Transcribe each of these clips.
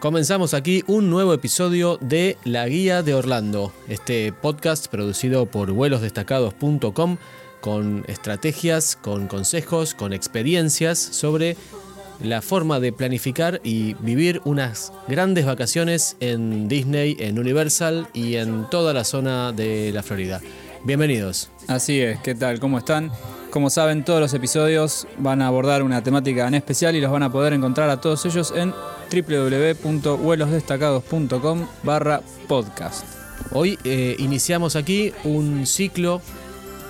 Comenzamos aquí un nuevo episodio de La Guía de Orlando, este podcast producido por vuelosdestacados.com con estrategias, con consejos, con experiencias sobre la forma de planificar y vivir unas grandes vacaciones en Disney, en Universal y en toda la zona de la Florida. Bienvenidos. Así es, ¿qué tal? ¿Cómo están? Como saben, todos los episodios van a abordar una temática en especial y los van a poder encontrar a todos ellos en www.vuelosdestacados.com barra podcast. Hoy eh, iniciamos aquí un ciclo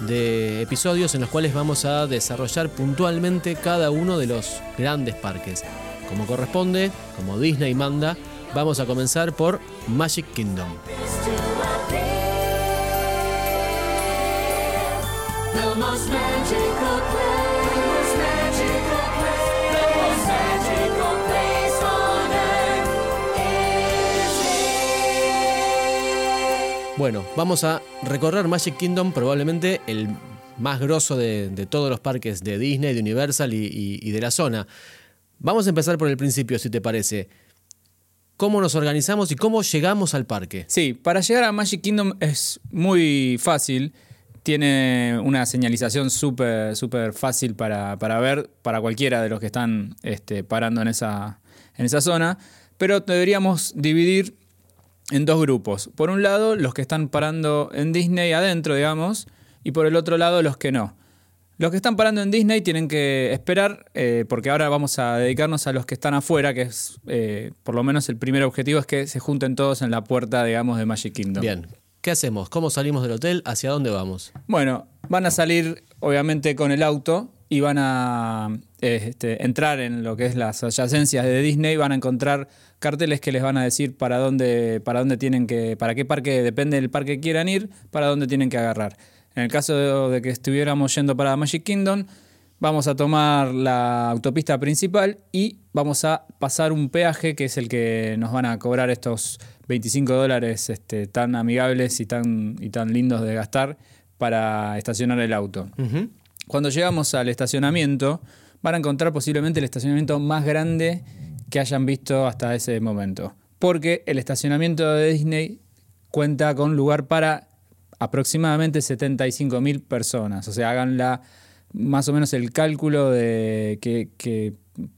de episodios en los cuales vamos a desarrollar puntualmente cada uno de los grandes parques. Como corresponde, como Disney manda, vamos a comenzar por Magic Kingdom. Bueno, vamos a recorrer Magic Kingdom, probablemente el más grosso de, todos los parques de Disney, de Universal y, de la zona. Vamos a empezar por el principio, si te parece. ¿Cómo nos organizamos y cómo llegamos al parque? Sí, para llegar a Magic Kingdom es muy fácil. Tiene una señalización súper súper fácil para, ver para cualquiera de los que están este, parando en esa, en esa zona. Pero deberíamos dividir en dos grupos. Por un lado, los que están parando en Disney adentro, digamos, y por el otro lado, los que no. Los que están parando en Disney tienen que esperar, eh, porque ahora vamos a dedicarnos a los que están afuera, que es, eh, por lo menos el primer objetivo es que se junten todos en la puerta, digamos, de Magic Kingdom. Bien, ¿qué hacemos? ¿Cómo salimos del hotel? ¿Hacia dónde vamos? Bueno, van a salir, obviamente, con el auto y van a este, entrar en lo que es las adyacencias de Disney, van a encontrar carteles que les van a decir para dónde, para dónde tienen que, para qué parque, depende del parque que quieran ir, para dónde tienen que agarrar. En el caso de, que estuviéramos yendo para Magic Kingdom, vamos a tomar la autopista principal y vamos a pasar un peaje que es el que nos van a cobrar estos 25 dólares este, tan amigables y tan, y tan lindos de gastar para estacionar el auto. Cuando llegamos al estacionamiento, van a encontrar posiblemente el estacionamiento más grande que hayan visto hasta ese momento. Porque el estacionamiento de Disney cuenta con lugar para aproximadamente 75.000 personas. O sea, hagan la, más o menos el cálculo de que,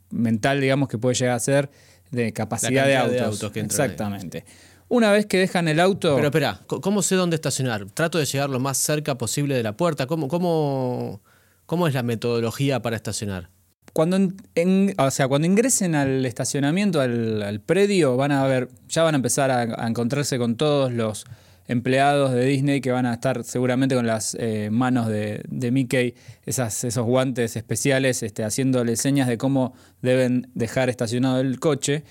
mental, digamos, que puede llegar a ser de capacidad de autos. Exactamente. Una vez que dejan el auto. Pero espera, ¿cómo sé dónde estacionar? Trato de llegar lo más cerca posible de la puerta. ¿Cómo, cómo, cómo es la metodología para estacionar? Cuando, o sea, cuando ingresen al estacionamiento, al, predio, van a ver, ya van a empezar a, encontrarse con todos los empleados de Disney que van a estar seguramente con las eh, manos de, Mickey, esas, esos guantes especiales, este, haciéndole señas de cómo deben dejar estacionado el coche.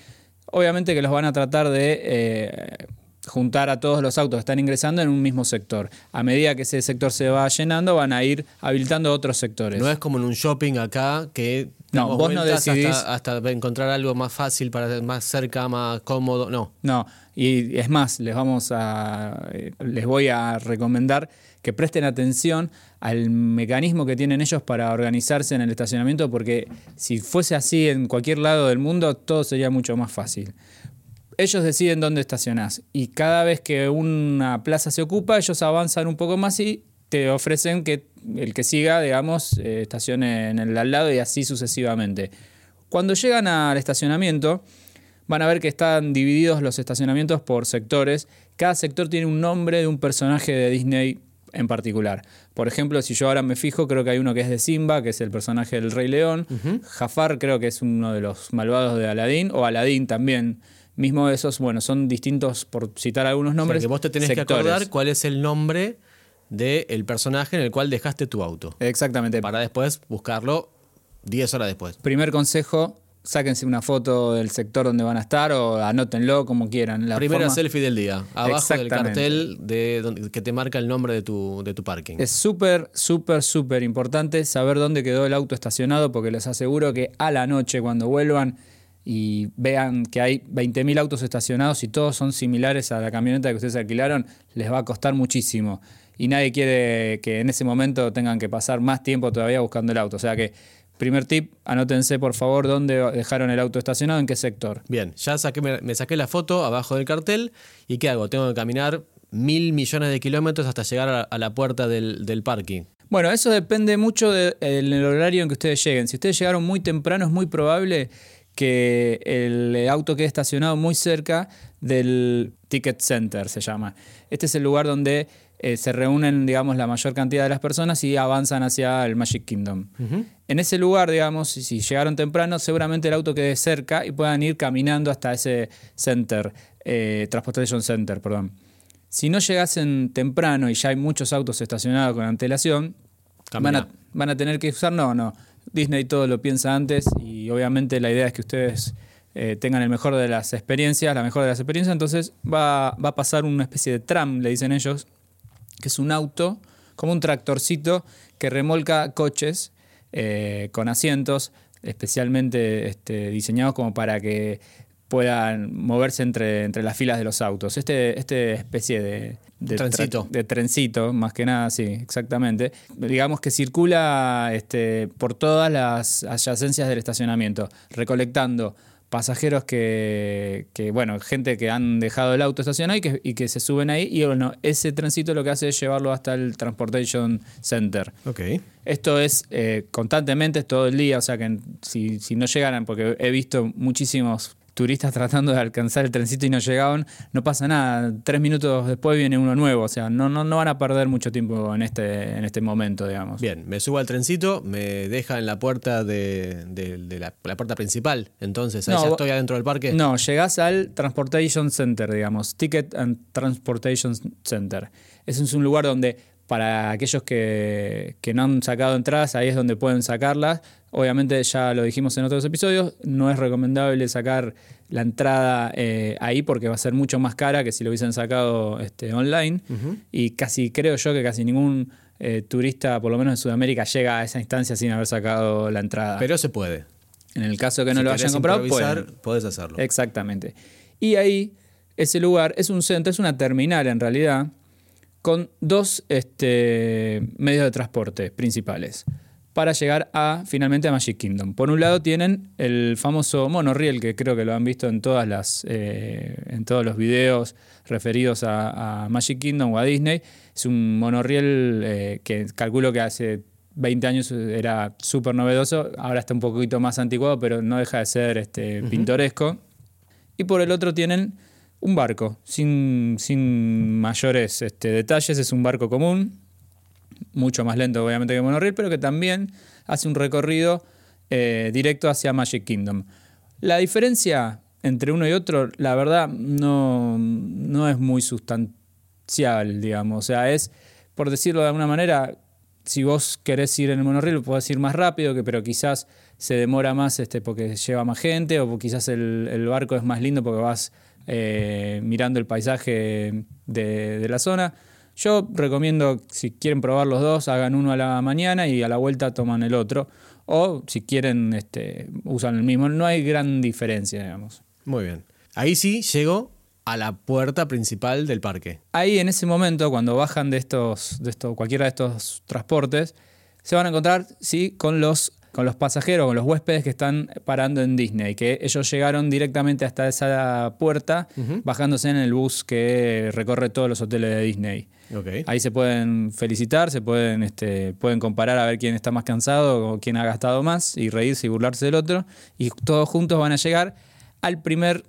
Obviamente que los van a tratar de eh, juntar a todos los autos que están ingresando en un mismo sector. A medida que ese sector se va llenando, van a ir habilitando otros sectores. No es como en un shopping acá que no, vos no decidís hasta, encontrar algo más fácil para más cerca, más cómodo, no. No, y es más, les vamos a les voy a recomendar que presten atención al mecanismo que tienen ellos para organizarse en el estacionamiento porque si fuese así en cualquier lado del mundo todo sería mucho más fácil ellos deciden dónde estacionás y cada vez que una plaza se ocupa, ellos avanzan un poco más y te ofrecen que el que siga, digamos, eh, estacione en el al lado y así sucesivamente. Cuando llegan al estacionamiento, van a ver que están divididos los estacionamientos por sectores. Cada sector tiene un nombre de un personaje de Disney en particular. Por ejemplo, si yo ahora me fijo, creo que hay uno que es de Simba, que es el personaje del Rey León. Jafar creo que es uno de los malvados de Aladdin, o Aladdin también mismo esos, bueno, son distintos, por citar algunos nombres. que vos te tenés que acordar cuál es el nombre del personaje en el cual dejaste tu auto. Exactamente. Para después buscarlo 10 horas después. Primer consejo, sáquense una foto del sector donde van a estar o anótenlo como quieran. La Primera selfie del día, abajo del cartel de, que te marca el nombre de tu, de tu parking. Es súper, súper, súper importante saber dónde quedó el auto estacionado porque les aseguro que a la noche cuando vuelvan y vean que hay 20.000 autos estacionados y todos son similares a la camioneta que ustedes alquilaron, les va a costar muchísimo. Y nadie quiere que en ese momento tengan que pasar más tiempo todavía buscando el auto. O sea que primer tip, anótense por favor dónde dejaron el auto estacionado, en qué sector. Bien, ya saqué, me, me saqué la foto abajo del cartel y ¿qué hago? Tengo que caminar mil millones de kilómetros hasta llegar a, a la puerta del, del parking. Bueno, eso depende mucho del horario en que ustedes lleguen. Si ustedes llegaron muy temprano, es muy probable que el auto quede estacionado muy cerca del Ticket Center, se llama. Este es el lugar donde eh, se reúnen, digamos, la mayor cantidad de las personas y avanzan hacia el Magic Kingdom. En ese lugar, digamos, si llegaron temprano, seguramente el auto quede cerca y puedan ir caminando hasta ese center, eh, Transportation Center, perdón. Si no llegasen temprano y ya hay muchos autos estacionados con antelación, van a, van a, tener que usar, no, no. Disney todo lo piensa antes y obviamente la idea es que ustedes eh, tengan el mejor de las experiencias, la mejor de las experiencias, entonces va, va, a pasar una especie de tram, le dicen ellos, que es un auto, como un tractorcito que remolca coches eh, con asientos especialmente este, diseñados como para que puedan moverse entre, entre las filas de los autos. Este, este especie de, de trencito. de trencito, más que nada, sí, exactamente. Digamos que circula este, por todas las adyacencias del estacionamiento, recolectando pasajeros que, que, bueno, gente que han dejado el auto estacionado y que, y que se suben ahí. Y bueno, ese trencito lo que hace es llevarlo hasta el Transportation Center. Ok. Esto es eh, constantemente, todo el día, o sea que si, si no llegaran, porque he visto muchísimos turistas tratando de alcanzar el trencito y no llegaban, no pasa nada. Tres minutos después viene uno nuevo. O sea, no, no, no van a perder mucho tiempo en este, en este momento, digamos. Bien, me subo al trencito, me deja en la puerta de, de, de la, la, puerta principal. Entonces, ahí no, ya estoy adentro del parque. No, llegás al Transportation Center, digamos. Ticket and Transportation Center. Ese es un lugar donde para aquellos que, que, no han sacado entradas, ahí es donde pueden sacarlas. Obviamente ya lo dijimos en otros episodios, no es recomendable sacar la entrada eh, ahí porque va a ser mucho más cara que si lo hubiesen sacado este, online. Uh -huh. Y casi creo yo que casi ningún eh, turista, por lo menos en Sudamérica, llega a esa instancia sin haber sacado la entrada. Pero se puede. En el caso que no si lo hayan comprado, puedes hacerlo. Exactamente. Y ahí, ese lugar es un centro, es una terminal en realidad con dos este, medios de transporte principales para llegar a finalmente a Magic Kingdom. Por un lado tienen el famoso monorriel que creo que lo han visto en todas las eh, en todos los videos referidos a, a, Magic Kingdom o a Disney. Es un monorriel eh, que calculo que hace 20 años era súper novedoso, ahora está un poquito más anticuado, pero no deja de ser este, uh -huh. pintoresco. Y por el otro tienen un barco, sin, sin mayores este, detalles, es un barco común, mucho más lento obviamente que monorriel, pero que también hace un recorrido eh, directo hacia Magic Kingdom. La diferencia entre uno y otro, la verdad, no, no es muy sustancial, digamos. O sea, es, por decirlo de alguna manera, si vos querés ir en el monorriel, podés ir más rápido, que, pero quizás se demora más este, porque lleva más gente, o quizás el, barco es más lindo porque vas eh, mirando el paisaje de, de, la zona. Yo recomiendo, si quieren probar los dos, hagan uno a la mañana y a la vuelta toman el otro. O si quieren, este, usan el mismo. No hay gran diferencia, digamos. Muy bien. Ahí sí llego a la puerta principal del parque. Ahí en ese momento, cuando bajan de estos, de estos, cualquiera de estos transportes, se van a encontrar sí, con los con los pasajeros, con los huéspedes que están parando en Disney, que ellos llegaron directamente hasta esa puerta, uh -huh. bajándose en el bus que recorre todos los hoteles de Disney. Okay. Ahí se pueden felicitar, se pueden, este, pueden comparar a ver quién está más cansado o quién ha gastado más y reírse y burlarse del otro. Y todos juntos van a llegar al primer,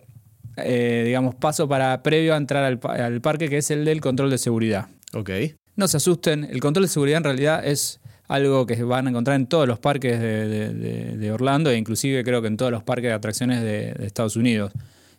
eh, digamos, paso para previo a entrar al, al, parque, que es el del control de seguridad. Okay. No se asusten, el control de seguridad en realidad es algo que van a encontrar en todos los parques de, Orlando e inclusive creo que en todos los parques de atracciones de, Estados Unidos.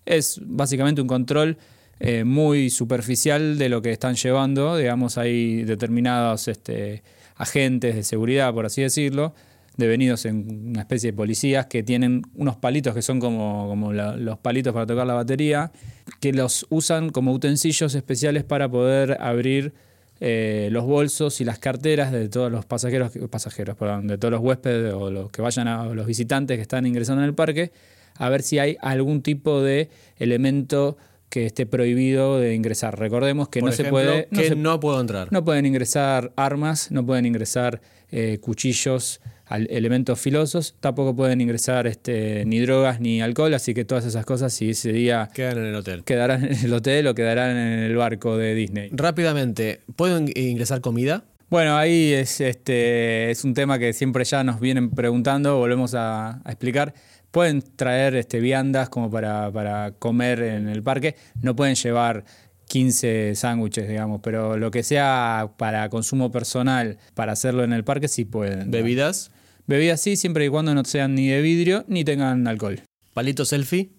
Es básicamente un control eh, muy superficial de lo que están llevando, digamos, hay determinados este, agentes de seguridad, por así decirlo, devenidos en una especie de policías que tienen unos palitos que son como, como los palitos para tocar la batería, que los usan como utensilios especiales para poder abrir eh, los bolsos y las carteras de todos los pasajeros, pasajeros perdón, de todos los huéspedes o los que vayan a los visitantes que están ingresando en el parque, a ver si hay algún tipo de elemento que esté prohibido de ingresar. Recordemos que Por no ejemplo, se puede. No, que se, no puedo entrar. No pueden ingresar armas, no pueden ingresar eh, cuchillos al- elementos filosos, tampoco pueden ingresar este, ni drogas ni alcohol, así que todas esas cosas, si ese día Quedan en el hotel. quedarán en el hotel o quedarán en el barco de Disney. Rápidamente, ¿puedo in- ingresar comida? Bueno, ahí es, este, es un tema que siempre ya nos vienen preguntando, volvemos a, a explicar. Pueden traer este, viandas como para, para comer en el parque, no pueden llevar 15 sándwiches, digamos, pero lo que sea para consumo personal, para hacerlo en el parque, sí pueden. ¿Bebidas? Bebidas sí, siempre y cuando no sean ni de vidrio ni tengan alcohol. ¿Palito selfie?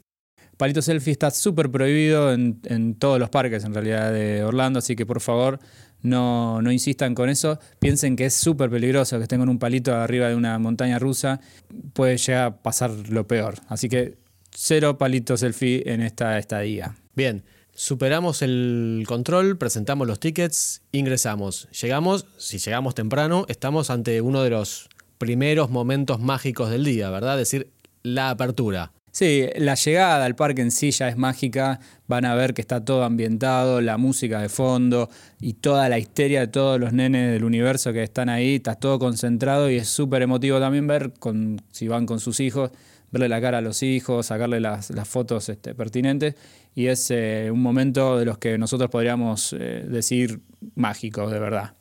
Palito selfie está súper prohibido en, en todos los parques en realidad de Orlando, así que por favor no, no insistan con eso. Piensen que es súper peligroso que estén con un palito arriba de una montaña rusa. Puede llegar a pasar lo peor. Así que cero palito selfie en esta estadía. Bien, superamos el control, presentamos los tickets, ingresamos. Llegamos, si llegamos temprano, estamos ante uno de los primeros momentos mágicos del día, ¿verdad? Es decir, la apertura. Sí, la llegada al parque en sí ya es mágica. Van a ver que está todo ambientado, la música de fondo y toda la histeria de todos los nenes del universo que están ahí. Está todo concentrado y es súper emotivo también ver con, si van con sus hijos, verle la cara a los hijos, sacarle las, las fotos este, pertinentes. Y es eh, un momento de los que nosotros podríamos eh, decir mágicos, de verdad.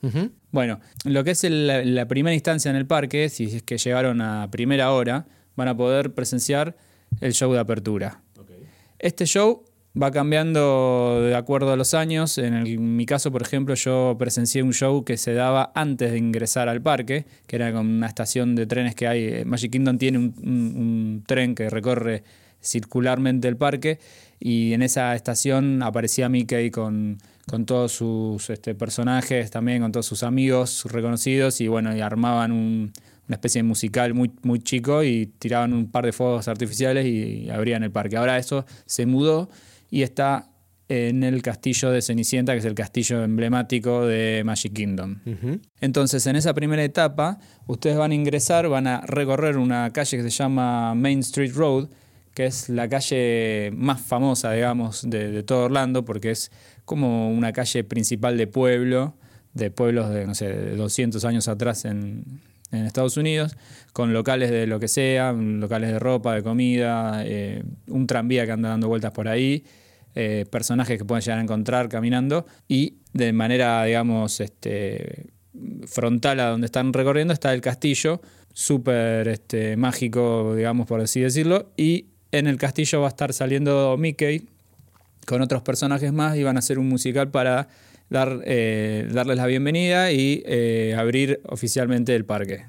Bueno, lo que es el- la, la primera instancia en el parque, si es que llegaron a primera hora, van a poder presenciar el show de apertura. Este show va cambiando de acuerdo a los años. En, mi caso, por ejemplo, yo presencié un show que se daba antes de ingresar al parque, que era con una estación de trenes que hay. eh, Magic Kingdom tiene un tren que recorre circularmente el parque y en esa estación aparecía Mickey con, con todos sus este, personajes, también con todos sus amigos reconocidos y bueno, y armaban un- una especie de musical muy, muy chico y tiraban un par de fuegos artificiales y abrían el parque. Ahora eso se mudó y está en el castillo de Cenicienta, que es el castillo emblemático de Magic Kingdom. Entonces, en esa primera etapa, ustedes van a ingresar, van a recorrer una calle que se llama Main Street Road, que es la calle más famosa, digamos, de, de todo Orlando, porque es como una calle principal de pueblo, de pueblos de, no sé, de 200 años atrás en, en Estados Unidos, con locales de lo que sea, locales de ropa, de comida, eh, un tranvía que anda dando vueltas por ahí, eh, personajes que pueden llegar a encontrar caminando y de manera, digamos, este, frontal a donde están recorriendo está el castillo, súper este, mágico, digamos, por así decirlo, y en el castillo va a estar saliendo Mickey con otros personajes más y van a hacer un musical para dar, eh, darles la bienvenida y eh, abrir oficialmente el parque.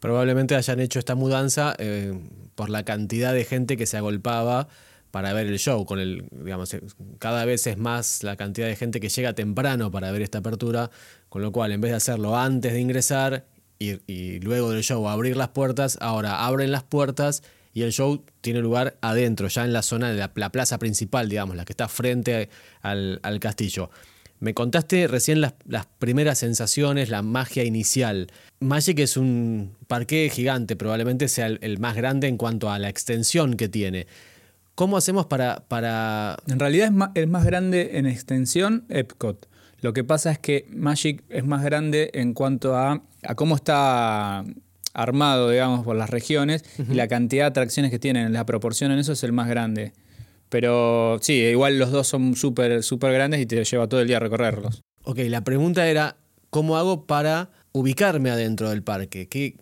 Probablemente hayan hecho esta mudanza eh, por la cantidad de gente que se agolpaba para ver el show. Con el, digamos, cada vez es más la cantidad de gente que llega temprano para ver esta apertura, con lo cual en vez de hacerlo antes de ingresar y, y luego del show abrir las puertas, ahora abren las puertas y el show tiene lugar adentro, ya en la zona de la, la plaza principal, digamos, la que está frente al, al castillo. Me contaste recién las, las primeras sensaciones, la magia inicial. Magic es un parque gigante, probablemente sea el, el más grande en cuanto a la extensión que tiene. ¿Cómo hacemos para, para En realidad es es más grande en extensión Epcot. Lo que pasa es que Magic es más grande en cuanto a, a cómo está armado, digamos, por las regiones y la cantidad de atracciones que tienen. La proporción en eso es el más grande. Pero sí, igual los dos son súper súper grandes y te lleva todo el día a recorrerlos. Ok, la pregunta era, ¿cómo hago para ubicarme adentro del parque? ¿Qué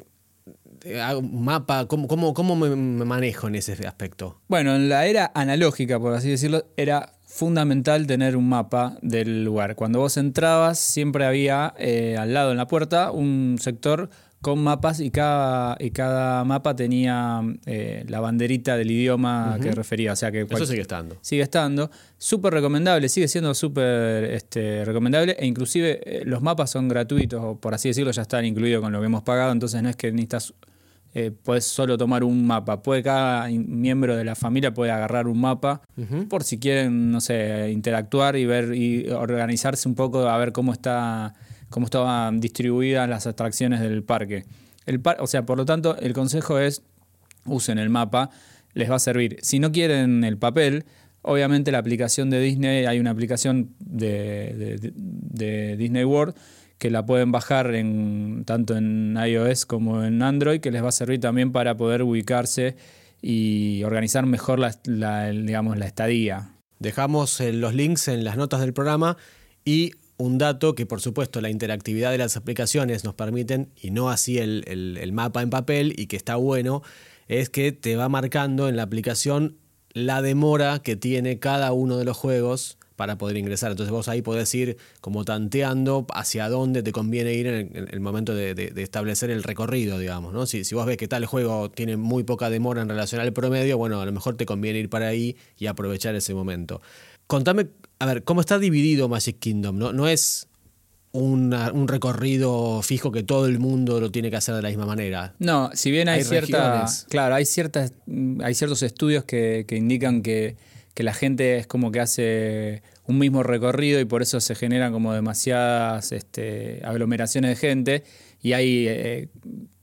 hago un mapa? ¿Cómo, cómo, cómo me, me manejo en ese aspecto? Bueno, en la era analógica, por así decirlo, era fundamental tener un mapa del lugar. Cuando vos entrabas, siempre había eh, al lado en la puerta un sector con mapas y cada, y cada mapa tenía eh, la banderita del idioma que refería. O sea que Eso sigue estando. sigue estando. Súper recomendable, sigue siendo súper este, recomendable e inclusive eh, los mapas son gratuitos, o por así decirlo, ya están incluidos con lo que hemos pagado, entonces no es que necesitas, eh, puedes solo tomar un mapa. Puede cada miembro de la familia puede agarrar un mapa por si quieren, no sé, interactuar y ver y organizarse un poco a ver cómo está cómo estaban distribuidas las atracciones del parque. El par- o sea, por lo tanto, el consejo es usen el mapa, les va a servir. Si no quieren el papel, obviamente la aplicación de Disney, hay una aplicación de, Disney World que la pueden bajar en, tanto en iOS como en Android, que les va a servir también para poder ubicarse y organizar mejor la, digamos, la estadía. Dejamos eh, los links en las notas del programa y un dato que por supuesto la interactividad de las aplicaciones nos permiten y no así el, mapa en papel y que está bueno, es que te va marcando en la aplicación la demora que tiene cada uno de los juegos para poder ingresar. Entonces vos ahí podés ir como tanteando hacia dónde te conviene ir en el, momento de, establecer el recorrido, digamos. ¿no? Si, si vos ves que tal juego tiene muy poca demora en relación al promedio, bueno, a lo mejor te conviene ir para ahí y aprovechar ese momento. Contame, a ver, ¿cómo está dividido Magic Kingdom? No, no es un recorrido fijo que todo el mundo lo tiene que hacer de la misma manera. No, si bien hay, ciertas. Claro, hay ciertas. Hay ciertos estudios que, que indican que que la gente es como que hace un mismo recorrido y por eso se generan como demasiadas este, aglomeraciones de gente y hay eh,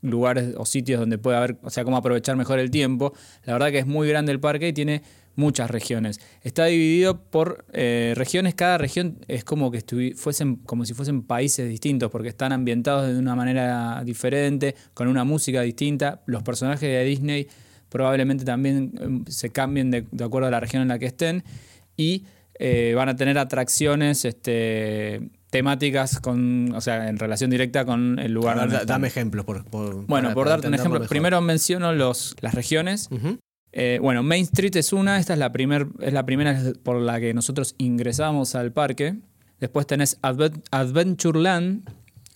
lugares o sitios donde puede haber, o sea, cómo aprovechar mejor el tiempo. La verdad que es muy grande el parque y tiene muchas regiones. Está dividido por eh, regiones, cada región es como que fuesen, como si fuesen países distintos, porque están ambientados de una manera diferente, con una música distinta. Los personajes de Disney probablemente también em, se cambien de, acuerdo a la región en la que estén y eh, van a tener atracciones este, temáticas con, o sea, en relación directa con el lugar. dame ejemplos. Por, bueno, por darte un ejemplo, primero menciono los, las regiones. Eh, bueno, Main Street es una, esta es la, primer, es la primera por la que nosotros ingresamos al parque. Después tenés Adventureland,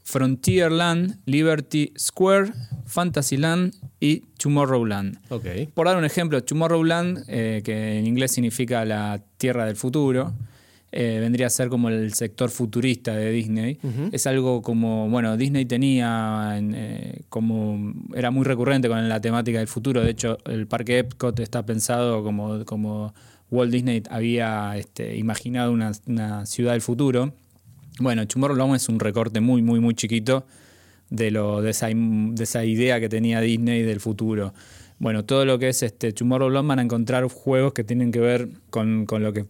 Frontierland, Liberty Square, Fantasyland y Tomorrowland. Okay. Por dar un ejemplo, Tomorrowland, eh, que en inglés significa la tierra del futuro, eh, vendría a ser como el sector futurista de Disney. Es algo como, bueno, Disney tenía eh, como, era muy recurrente con la temática del futuro. De hecho, el parque Epcot está pensado como, como Walt Disney había este, imaginado una, una ciudad del futuro. Bueno, Tomorrowland es un recorte muy, muy, muy chiquito de, lo, de, esa, de esa idea que tenía Disney del futuro. Bueno, todo lo que es este Tomorrowland van a encontrar juegos que tienen que ver con, lo que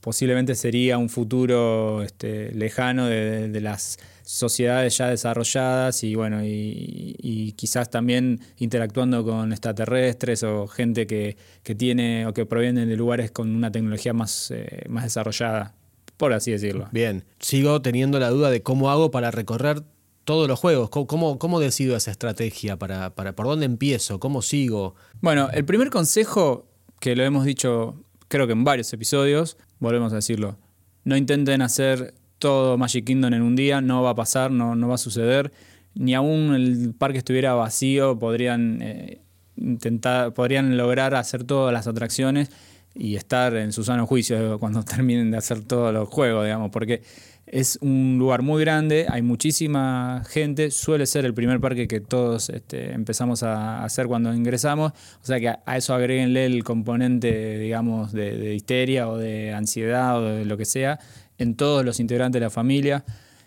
posiblemente sería un futuro este, lejano de, las sociedades ya desarrolladas y bueno, y, quizás también interactuando con extraterrestres o gente que, tiene o que proviene de lugares con una tecnología más, eh, más desarrollada por así decirlo. Bien, sigo teniendo la duda de cómo hago para recorrer todos los juegos. ¿Cómo, cómo decido esa estrategia? Para, para, ¿Por dónde empiezo? ¿Cómo sigo? Bueno, el primer consejo, que lo hemos dicho creo que en varios episodios, volvemos a decirlo, no intenten hacer todo Magic Kingdom en un día, no va a pasar, no, no va a suceder. Ni aún el parque estuviera vacío, podrían eh, intentar, podrían lograr hacer todas las atracciones y estar en su sano juicio cuando terminen de hacer todos los juegos, digamos, porque es un lugar muy grande, hay muchísima gente, suele ser el primer parque que todos este, empezamos a hacer cuando ingresamos, o sea que a eso agréguenle el componente, digamos, de, histeria o de ansiedad o de lo que sea en todos los integrantes de la familia.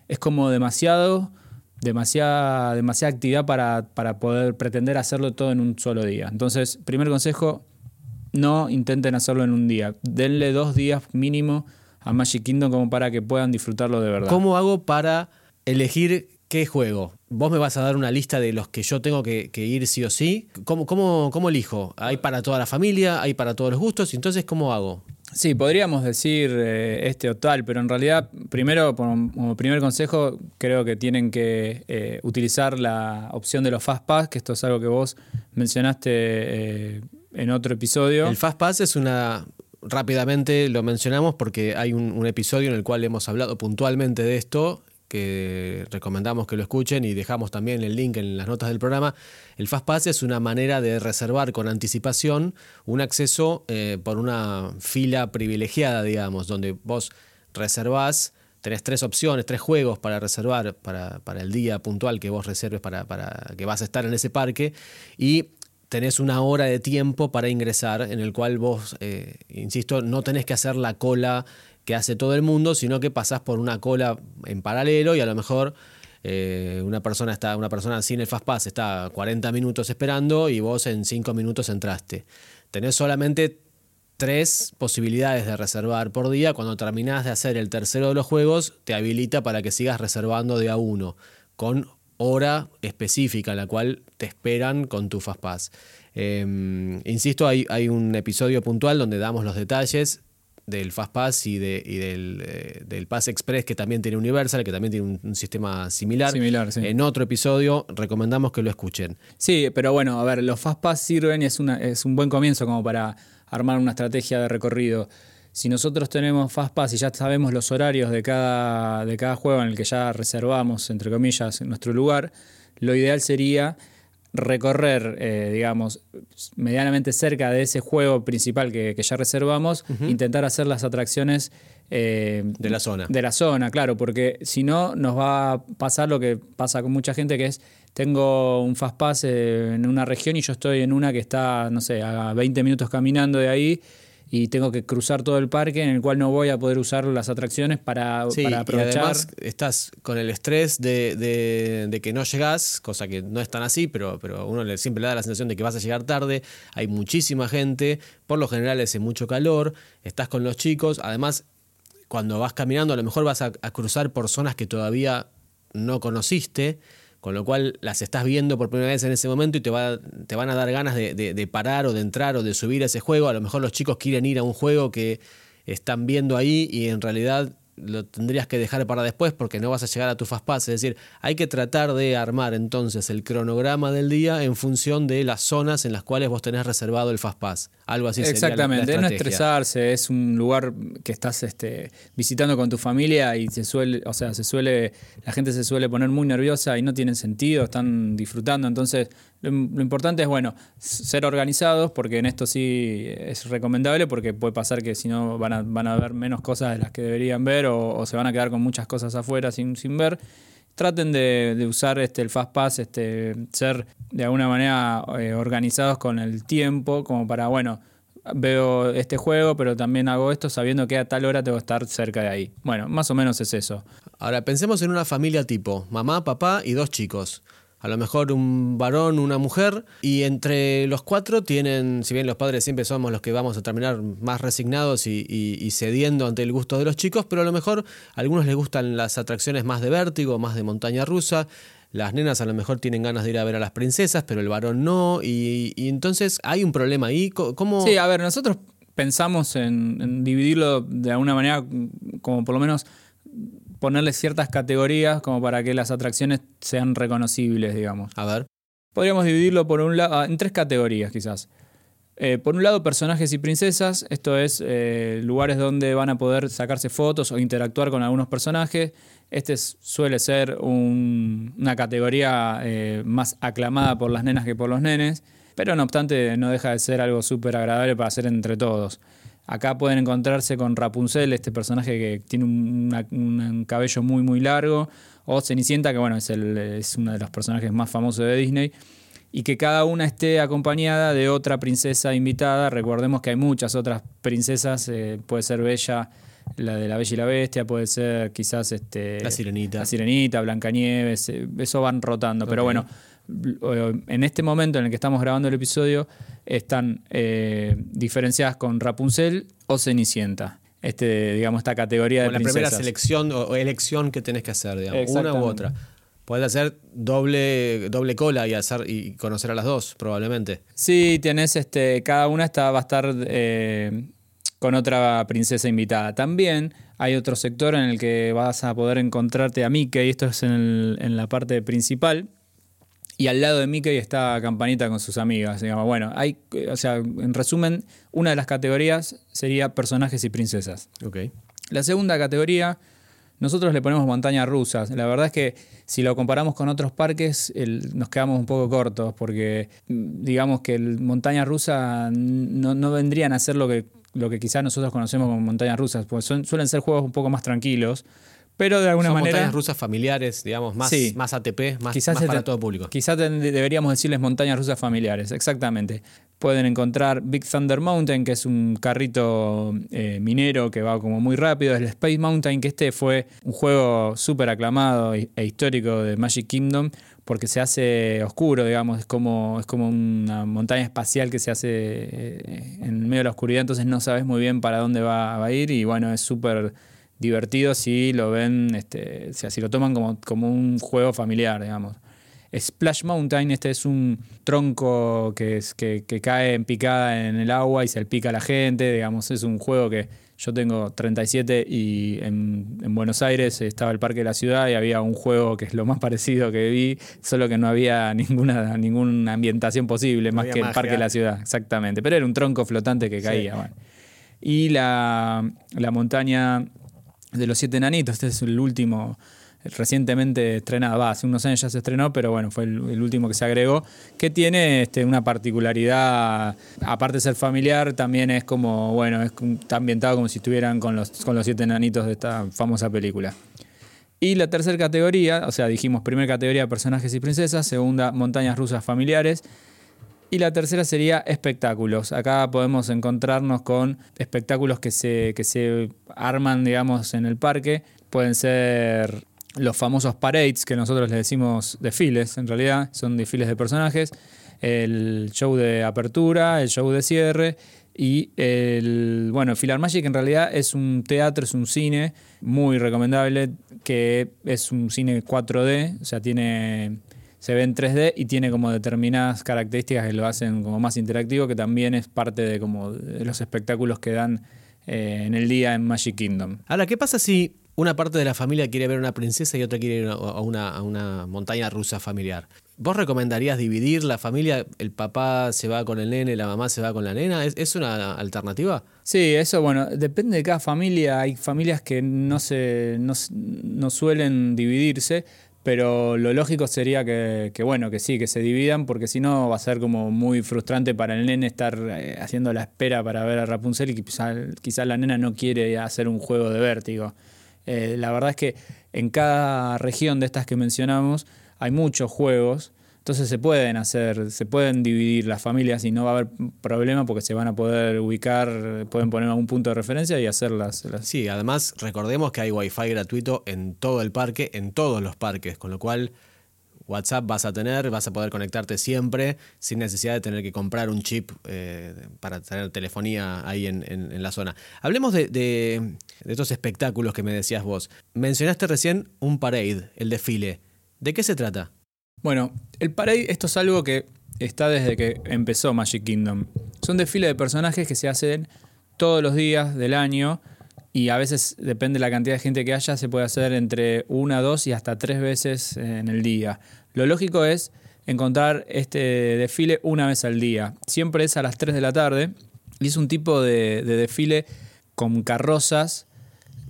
Es como demasiado, demasiada, demasiada actividad para, para poder pretender hacerlo todo en un solo día. Entonces, primer consejo, no intenten hacerlo en un día. Denle dos días mínimo a Magic Kingdom como para que puedan disfrutarlo de verdad. ¿Cómo hago para elegir qué juego? Vos me vas a dar una lista de los que yo tengo que, ir sí o sí. ¿Cómo, cómo, cómo elijo? ¿Hay para toda la familia? ¿Hay para todos los gustos? Entonces, ¿cómo hago? Sí, podríamos decir eh, este o tal, pero en realidad, primero, como primer consejo, creo que tienen que eh, utilizar la opción de los Fast Pass, que esto es algo que vos mencionaste eh, en otro episodio. El Fast Pass es una. Rápidamente lo mencionamos porque hay un, episodio en el cual hemos hablado puntualmente de esto que recomendamos que lo escuchen y dejamos también el link en las notas del programa. El Fast Pass es una manera de reservar con anticipación un acceso eh, por una fila privilegiada, digamos, donde vos reservás, tenés tres opciones, tres juegos para reservar para, el día puntual que vos reserves para, para, que vas a estar en ese parque y tenés una hora de tiempo para ingresar en el cual vos, eh, insisto, no tenés que hacer la cola que hace todo el mundo, sino que pasás por una cola en paralelo y a lo mejor eh, una persona está, una persona sin el Fastpass está 40 minutos esperando y vos en 5 minutos entraste. Tenés solamente tres posibilidades de reservar por día. Cuando terminás de hacer el tercero de los juegos, te habilita para que sigas reservando de a uno, con hora específica, la cual te esperan con tu Fastpass. Em, insisto, hay, hay un episodio puntual donde damos los detalles del Fastpass y, de, y del, eh, del, Pass Express que también tiene Universal, que también tiene un, sistema similar. Similar, sí. En otro episodio recomendamos que lo escuchen. Sí, pero bueno, a ver, los Fastpass sirven y es, una, es un buen comienzo como para armar una estrategia de recorrido. Si nosotros tenemos Fastpass y ya sabemos los horarios de cada, de cada juego en el que ya reservamos, entre comillas, nuestro lugar, lo ideal sería recorrer, eh, digamos, medianamente cerca de ese juego principal que, ya reservamos, intentar hacer las atracciones eh, de la zona. De la zona, claro, porque si no nos va a pasar lo que pasa con mucha gente, que es, tengo un fast pass eh, en una región y yo estoy en una que está, no sé, a 20 minutos caminando de ahí y tengo que cruzar todo el parque en el cual no voy a poder usar las atracciones para, para aprovechar. Y además estás con el estrés de, que no llegás, cosa que no es tan así, pero, pero uno le, siempre le da la sensación de que vas a llegar tarde. Hay muchísima gente, por lo general hace mucho calor, estás con los chicos, además cuando vas caminando a lo mejor vas a cruzar por zonas que todavía no conociste con lo cual las estás viendo por primera vez en ese momento y te, va, te van a dar ganas de, parar o de entrar o de subir a ese juego. A lo mejor los chicos quieren ir a un juego que están viendo ahí y en realidad lo tendrías que dejar para después porque no vas a llegar a tu Fastpass. Es decir, hay que tratar de armar entonces el cronograma del día en función de las zonas en las cuales vos tenés reservado el Fastpass. Algo así Exactamente, sería la, no estresarse, es un lugar que estás este, visitando con tu familia y se suele, o sea, se suele, la gente se suele poner muy nerviosa y no tienen sentido, están disfrutando. Entonces, lo, importante es, bueno, ser organizados, porque en esto sí es recomendable, porque puede pasar que si no van a, van a ver menos cosas de las que deberían ver o, se van a quedar con muchas cosas afuera sin, sin ver traten de, usar este, el Fastpass, este, ser de alguna manera eh, organizados con el tiempo, como para, bueno, veo este juego, pero también hago esto sabiendo que a tal hora tengo que estar cerca de ahí. Bueno, más o menos es eso. Ahora, pensemos en una familia tipo mamá, papá y dos chicos a lo mejor un varón, una mujer, y entre los cuatro tienen, si bien los padres siempre somos los que vamos a terminar más resignados y, cediendo ante el gusto de los chicos, pero a lo mejor a algunos les gustan las atracciones más de vértigo, más de montaña rusa, las nenas a lo mejor tienen ganas de ir a ver a las princesas, pero el varón no, y, entonces hay un problema ahí. ¿Cómo? Sí, a ver, nosotros pensamos en dividirlo de alguna manera como por lo menos ponerle ciertas categorías como para que las atracciones sean reconocibles, digamos. A ver. Podríamos dividirlo por un lado, ah, en tres categorías quizás. Eh, por un lado, personajes y princesas, esto es eh, lugares donde van a poder sacarse fotos o interactuar con algunos personajes. Este suele ser una categoría eh, más aclamada por las nenas que por los nenes, pero no obstante no deja de ser algo súper agradable para hacer entre todos. Acá pueden encontrarse con Rapunzel, este personaje que tiene un, cabello muy muy largo, o Cenicienta, que bueno, es, es uno de los personajes más famosos de Disney, y que cada una esté acompañada de otra princesa invitada. Recordemos que hay muchas otras princesas, eh, puede ser Bella, la de la Bella y la Bestia, puede ser quizás este, la Sirenita, la Sirenita, Blancanieves, eh, eso van rotando, pero bueno en este momento en el que estamos grabando el episodio están eh, diferenciadas con Rapunzel o Cenicienta. Este, digamos, esta categoría de la primera selección o elección que tenés que hacer, digamos, una u otra. Puedes hacer doble, doble cola y hacer y conocer a las dos, probablemente. Sí, tenés este. Cada una está, va a estar eh, con otra princesa invitada. También hay otro sector en el que vas a poder encontrarte a Mickey. Esto es en, en la parte principal y al lado de Mickey está Campanita con sus amigas. Digamos. Bueno, hay, o sea, en resumen, una de las categorías sería personajes y princesas. Okay. La segunda categoría, nosotros le ponemos montañas rusas. La verdad es que si lo comparamos con otros parques, nos quedamos un poco cortos porque digamos que el montaña rusa no, no vendrían a ser lo que, lo que quizás nosotros conocemos como montañas rusas, pues suelen ser juegos un poco más tranquilos pero de alguna manera. montañas rusas familiares, digamos, más, más ATP, más, para todo público. Quizás deberíamos decirles montañas rusas familiares, exactamente. pueden encontrar Big Thunder Mountain, que es un carrito eh, minero que va como muy rápido. El Space Mountain, que este fue un juego súper aclamado e histórico de Magic Kingdom, porque se hace oscuro, digamos, es como, es como una montaña espacial que se hace eh, en medio de la oscuridad, entonces no sabes muy bien para dónde va, a ir y bueno, es súper divertido si lo ven, este, si lo toman como, como un juego familiar, digamos. Splash Mountain, este es un tronco que, es, que, cae en picada en el agua y se pica a la gente, digamos, es un juego que yo tengo 37 y en, Buenos Aires estaba el Parque de la Ciudad y había un juego que es lo más parecido que vi, solo que no había ninguna, ninguna ambientación posible más que el Parque de la Ciudad, exactamente, pero era un tronco flotante que caía. Y la, la montaña de los siete enanitos, este es el último recientemente estrenada, va, hace unos años ya se estrenó, pero bueno, fue el, último que se agregó, que tiene este, una particularidad, aparte de ser familiar, también es como, bueno, es, está ambientado como si estuvieran con los, con los siete enanitos de esta famosa película. Y la tercera categoría, o sea, dijimos primera categoría personajes y princesas, segunda montañas rusas familiares. Y la tercera sería espectáculos. Acá podemos encontrarnos con espectáculos que se, que se arman, digamos, en el parque. Pueden ser los famosos parades, que nosotros les decimos desfiles, en realidad son desfiles de personajes, el show de apertura, el show de cierre y el, bueno, Magic en realidad es un teatro, es un cine muy recomendable, que es un cine 4D, o sea, tiene se ve en 3D y tiene como determinadas características que lo hacen como más interactivo, que también es parte de como de los espectáculos que dan eh, en el día en Magic Kingdom. Ahora, ¿qué pasa si una parte de la familia quiere ver una princesa y otra quiere ir a una, montaña rusa familiar. ¿Vos recomendarías dividir la familia? ¿El papá se va con el nene, la mamá se va con la nena? ¿Es, una alternativa? Sí, eso, bueno, depende de cada familia. Hay familias que no, se, no, suelen dividirse, pero lo lógico sería que, bueno, que sí, que se dividan, porque si no va a ser como muy frustrante para el nene estar eh, haciendo la espera para ver a Rapunzel y quizás quizá la nena no quiere hacer un juego de vértigo. Eh, la verdad es que en cada región de estas que mencionamos hay muchos juegos, entonces se pueden hacer, se pueden dividir las familias y no va a haber problema porque se van a poder ubicar, pueden poner algún punto de referencia y hacerlas. Sí, además recordemos que hay wifi gratuito en todo el parque, en todos los parques, con lo cual WhatsApp vas a tener, vas a poder conectarte siempre sin necesidad de tener que comprar un chip eh, para tener telefonía ahí en, la zona. Hablemos de, estos espectáculos que me decías vos. Mencionaste recién un parade, el desfile. ¿De qué se trata? Bueno, el parade, esto es algo que está desde que empezó Magic Kingdom. Son desfiles de personajes que se hacen todos los días del año y a veces, depende de la cantidad de gente que haya, se puede hacer entre una, dos y hasta tres veces en el día. Lo lógico es encontrar este desfile una vez al día. Siempre es a las 3 de la tarde y es un tipo de, desfile con carrozas.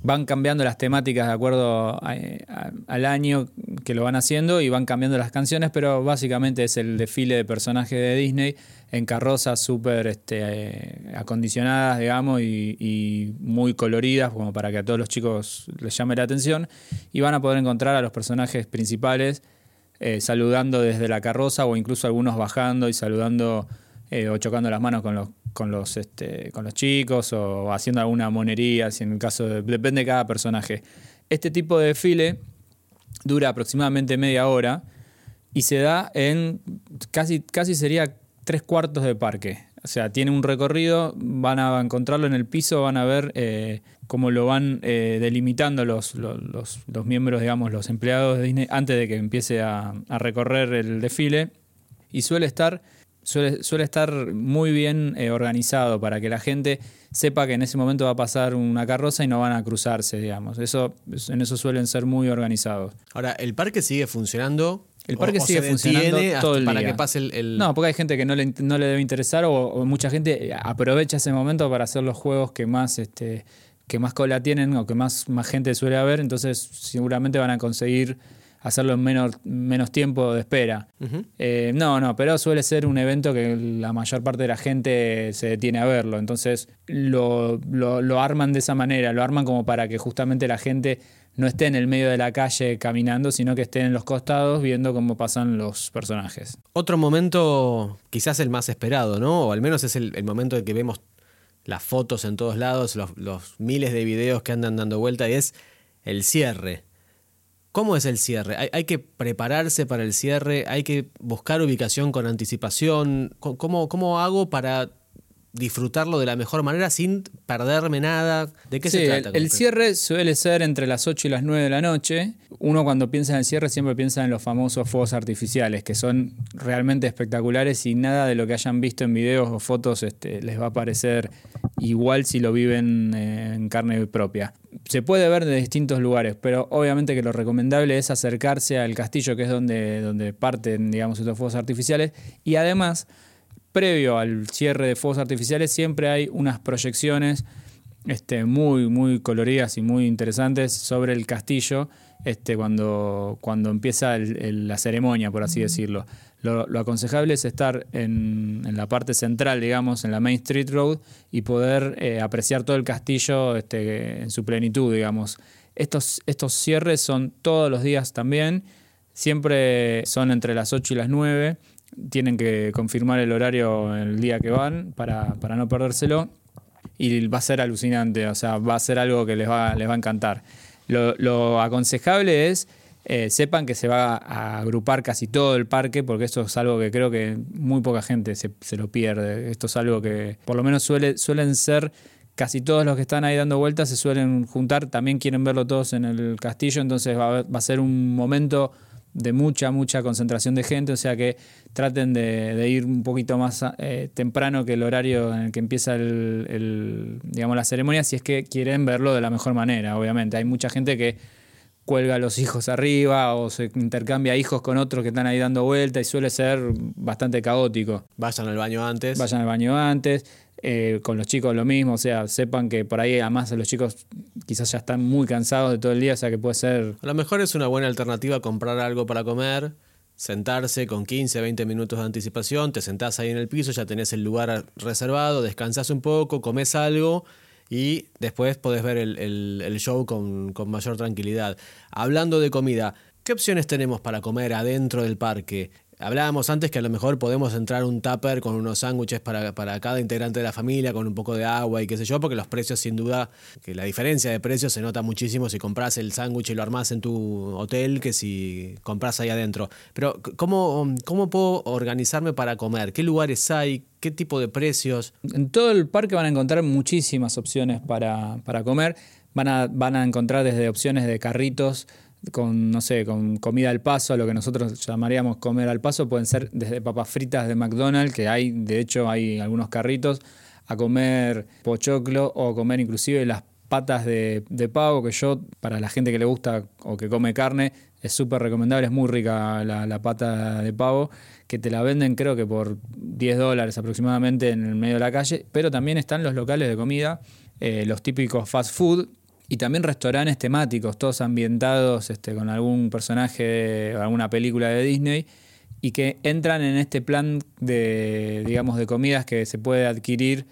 Van cambiando las temáticas de acuerdo al año que lo van haciendo y van cambiando las canciones, pero básicamente es el desfile de personajes de Disney en carrozas súper este, acondicionadas, digamos, y, muy coloridas, como para que a todos los chicos les llame la atención. Y van a poder encontrar a los personajes principales eh, saludando desde la carroza o incluso algunos bajando y saludando eh, o chocando las manos con los, con los, este, con los chicos o haciendo alguna monería, si en el caso de, depende de cada personaje. Este tipo de desfile dura aproximadamente media hora y se da en casi, casi sería tres cuartos de parque. O sea, tiene un recorrido, van a encontrarlo en el piso, van a ver eh, cómo lo van eh, delimitando los, los, miembros, digamos, los empleados de Disney antes de que empiece a, recorrer el desfile. Y suele estar, suele, suele estar muy bien eh, organizado para que la gente sepa que en ese momento va a pasar una carroza y no van a cruzarse, digamos. Eso, en eso suelen ser muy organizados. Ahora, ¿el parque sigue funcionando el parque sigue funcionando todo el para que pase el, No, porque hay gente que no le, no le debe interesar o, mucha gente aprovecha ese momento para hacer los juegos que más este que más cola tienen o que más, más gente suele haber, entonces seguramente van a conseguir hacerlo en menos, menos tiempo de espera. Eh, no, no, pero suele ser un evento que la mayor parte de la gente se detiene a verlo, entonces lo, lo, lo arman de esa manera, lo arman como para que justamente la gente no esté en el medio de la calle caminando, sino que esté en los costados viendo cómo pasan los personajes. Otro momento, quizás el más esperado, ¿no? O al menos es el, momento en que vemos las fotos en todos lados, los, los, miles de videos que andan dando vuelta, y es el cierre. ¿Cómo es el cierre? ¿Hay, ¿Hay, que prepararse para el cierre? ¿Hay que buscar ubicación con anticipación? ¿Cómo, cómo hago para disfrutarlo de la mejor manera sin perderme nada. ¿De qué se trata? El, cierre suele ser entre las 8 y las 9 de la noche. Uno cuando piensa en el cierre siempre piensa en los famosos fuegos artificiales, que son realmente espectaculares y nada de lo que hayan visto en videos o fotos este, les va a parecer igual si lo viven eh, en carne propia. Se puede ver de distintos lugares, pero obviamente que lo recomendable es acercarse al castillo, que es donde, donde parten digamos, estos fuegos artificiales, y además previo al cierre de fuegos artificiales siempre hay unas proyecciones este, muy, muy coloridas y muy interesantes sobre el castillo este, cuando, cuando empieza la ceremonia, por así decirlo. Lo, aconsejable es estar en, la parte central, digamos, en la Main Street Road y poder eh, apreciar todo el castillo este, en su plenitud, digamos. Estos, estos cierres son todos los días también, siempre son entre las 8 y las 9 tienen que confirmar el horario el día que van para, no perdérselo. Y va a ser alucinante, o sea, va a ser algo que les va, les va a encantar. Lo, aconsejable es, eh, sepan que se va a agrupar casi todo el parque, porque esto es algo que creo que muy poca gente se, lo pierde. Esto es algo que por lo menos suele, suelen ser casi todos los que están ahí dando vueltas se suelen juntar, también quieren verlo todos en el castillo, entonces va, va a ser un momento de mucha, mucha concentración de gente, o sea que traten de, ir un poquito más eh, temprano que el horario en el que empieza el, digamos, la ceremonia, si es que quieren verlo de la mejor manera, obviamente. Hay mucha gente que cuelga a los hijos arriba o se intercambia hijos con otros que están ahí dando vuelta y suele ser bastante caótico. Vayan al baño antes. Vayan al baño antes. Eh, con los chicos lo mismo, o sea, sepan que por ahí además los chicos quizás ya están muy cansados de todo el día, o sea que puede ser... A lo mejor es una buena alternativa comprar algo para comer, sentarse con 15, 20 minutos de anticipación, te sentás ahí en el piso, ya tenés el lugar reservado, descansás un poco, comes algo y después podés ver el, show con, con mayor tranquilidad. Hablando de comida, ¿qué opciones tenemos para comer adentro del parque? Hablábamos antes que a lo mejor podemos entrar un tupper con unos sándwiches para, cada integrante de la familia, con un poco de agua y qué sé yo, porque los precios sin duda, que la diferencia de precios se nota muchísimo si compras el sándwich y lo armás en tu hotel que si compras ahí adentro. Pero ¿cómo, ¿cómo puedo organizarme para comer? ¿Qué lugares hay? ¿Qué tipo de precios? En todo el parque van a encontrar muchísimas opciones para, para comer. Van a, van a encontrar desde opciones de carritos con, no sé, con comida al paso, lo que nosotros llamaríamos comer al paso, pueden ser desde papas fritas de McDonald's, que hay, de hecho, hay algunos carritos, a comer pochoclo o comer inclusive las patas de, pavo, que yo, para la gente que le gusta o que come carne, es súper recomendable, es muy rica la, pata de pavo, que te la venden creo que por 10 dólares aproximadamente en el medio de la calle, pero también están los locales de comida, eh, los típicos fast food, y también restaurantes temáticos, todos ambientados este, con algún personaje o alguna película de Disney y que entran en este plan de, digamos, de comidas que se puede adquirir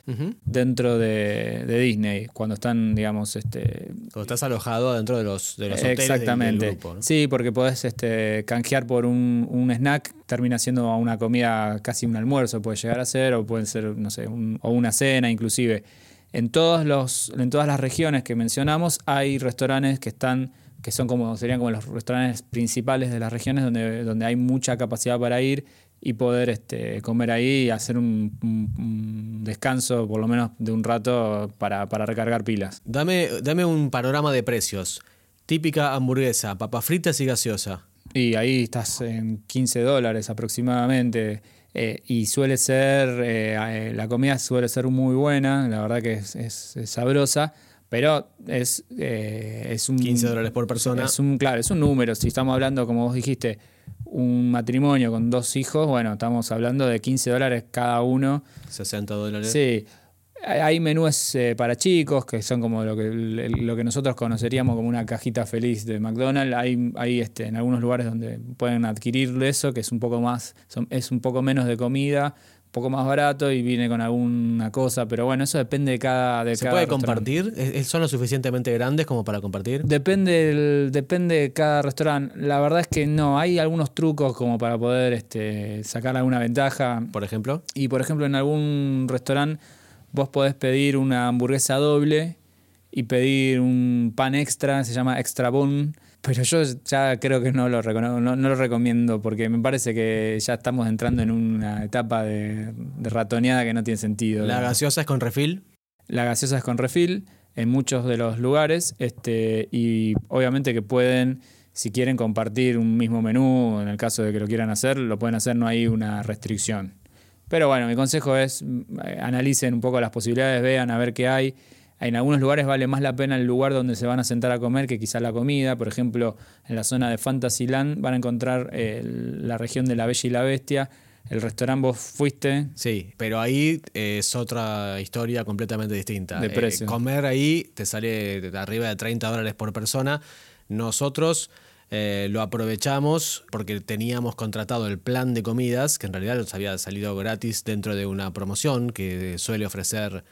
dentro de, Disney cuando están, digamos, este... Cuando estás alojado dentro de los, de los hoteles Exactamente. grupo, Sí, porque podés este, canjear por un, un, snack, termina siendo una comida casi un almuerzo, puede llegar a ser, o puede ser, no sé, o una cena inclusive. En, todos los, en todas las regiones que mencionamos hay restaurantes que están que son como serían como los restaurantes principales de las regiones donde, donde hay mucha capacidad para ir y poder este, comer ahí y hacer un, descanso por lo menos de un rato para, recargar pilas. Dame, dame un panorama de precios. Típica hamburguesa, papas fritas y gaseosa. Y ahí estás en 15 dólares aproximadamente. Eh, y suele ser, eh, eh, la comida suele ser muy buena, la verdad que es, sabrosa, pero es, es un... 15 dólares por persona. Es un, claro, es un número. Si estamos hablando, como vos dijiste, un matrimonio con dos hijos, bueno, estamos hablando de 15 dólares cada uno. 60 dólares. Sí. Hay menús eh, para chicos, que son como lo que, lo que nosotros conoceríamos como una cajita feliz de McDonald's. Hay, hay este, en algunos lugares donde pueden adquirir eso, que es un poco más, es un poco menos de comida, poco más barato y viene con alguna cosa, pero bueno, eso depende de cada de ¿Se cada puede compartir? ¿Es- es- ¿Son lo suficientemente grandes como para compartir? Depende, depende de cada restaurante. La verdad es que no, hay algunos trucos como para poder este, sacar alguna ventaja. Por ejemplo. Y por ejemplo, en algún restaurante vos podés pedir una hamburguesa doble y pedir un pan extra, se llama extra bun. Pero yo ya creo que no lo, no, no lo recomiendo porque me parece que ya estamos entrando en una etapa de, de ratoneada que no tiene sentido. ¿La gaseosa es con refil? La gaseosa es con refil en muchos de los lugares este, y obviamente que pueden, si quieren compartir un mismo menú, en el caso de que lo quieran hacer, lo pueden hacer, no hay una restricción. Pero bueno, mi consejo es mm, eh, analicen un poco las posibilidades, vean a ver qué hay. En algunos lugares vale más la pena el lugar donde se van a sentar a comer que quizás la comida. Por ejemplo, en la zona de Fantasyland van a encontrar eh, la región de la Bella y la Bestia. El restaurante vos fuiste, Sí, pero ahí eh, es otra historia completamente distinta. De Eh, precio. comer ahí te sale de arriba de 30 dólares por persona. Nosotros eh, lo aprovechamos porque teníamos contratado el plan de comidas, que en realidad nos había salido gratis dentro de una promoción que suele ofrecer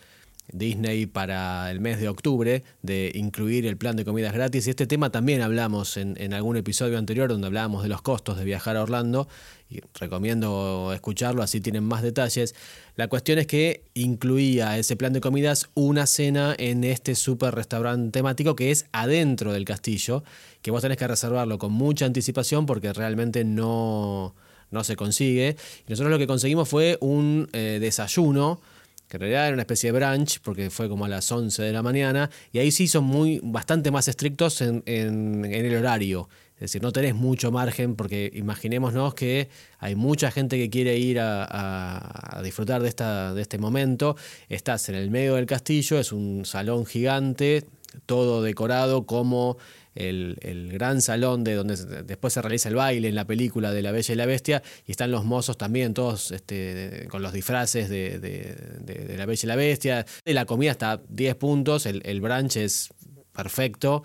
Disney para el mes de octubre de incluir el plan de comidas gratis. Y este tema también hablamos en, en algún episodio anterior donde hablábamos de los costos de viajar a Orlando. Y recomiendo escucharlo, así tienen más detalles. La cuestión es que incluía ese plan de comidas una cena en este super restaurante temático que es adentro del castillo, que vos tenés que reservarlo con mucha anticipación porque realmente no, no se consigue. Y nosotros lo que conseguimos fue un eh, desayuno que en realidad era una especie de brunch, porque fue como a las 11 de la mañana, y ahí sí son muy, bastante más estrictos en, en- en el horario. Es decir, no tenés mucho margen, porque imaginémonos que hay mucha gente que quiere ir a, a- disfrutar de, esta, de este momento. Estás en el medio del castillo, es un salón gigante, todo decorado como el, gran salón de donde después se realiza el baile en la película de La Bella y la Bestia, y están los mozos también, todos este, con los disfraces de, de- La Bella y la Bestia. La comida está a 10 puntos, el, el brunch es perfecto.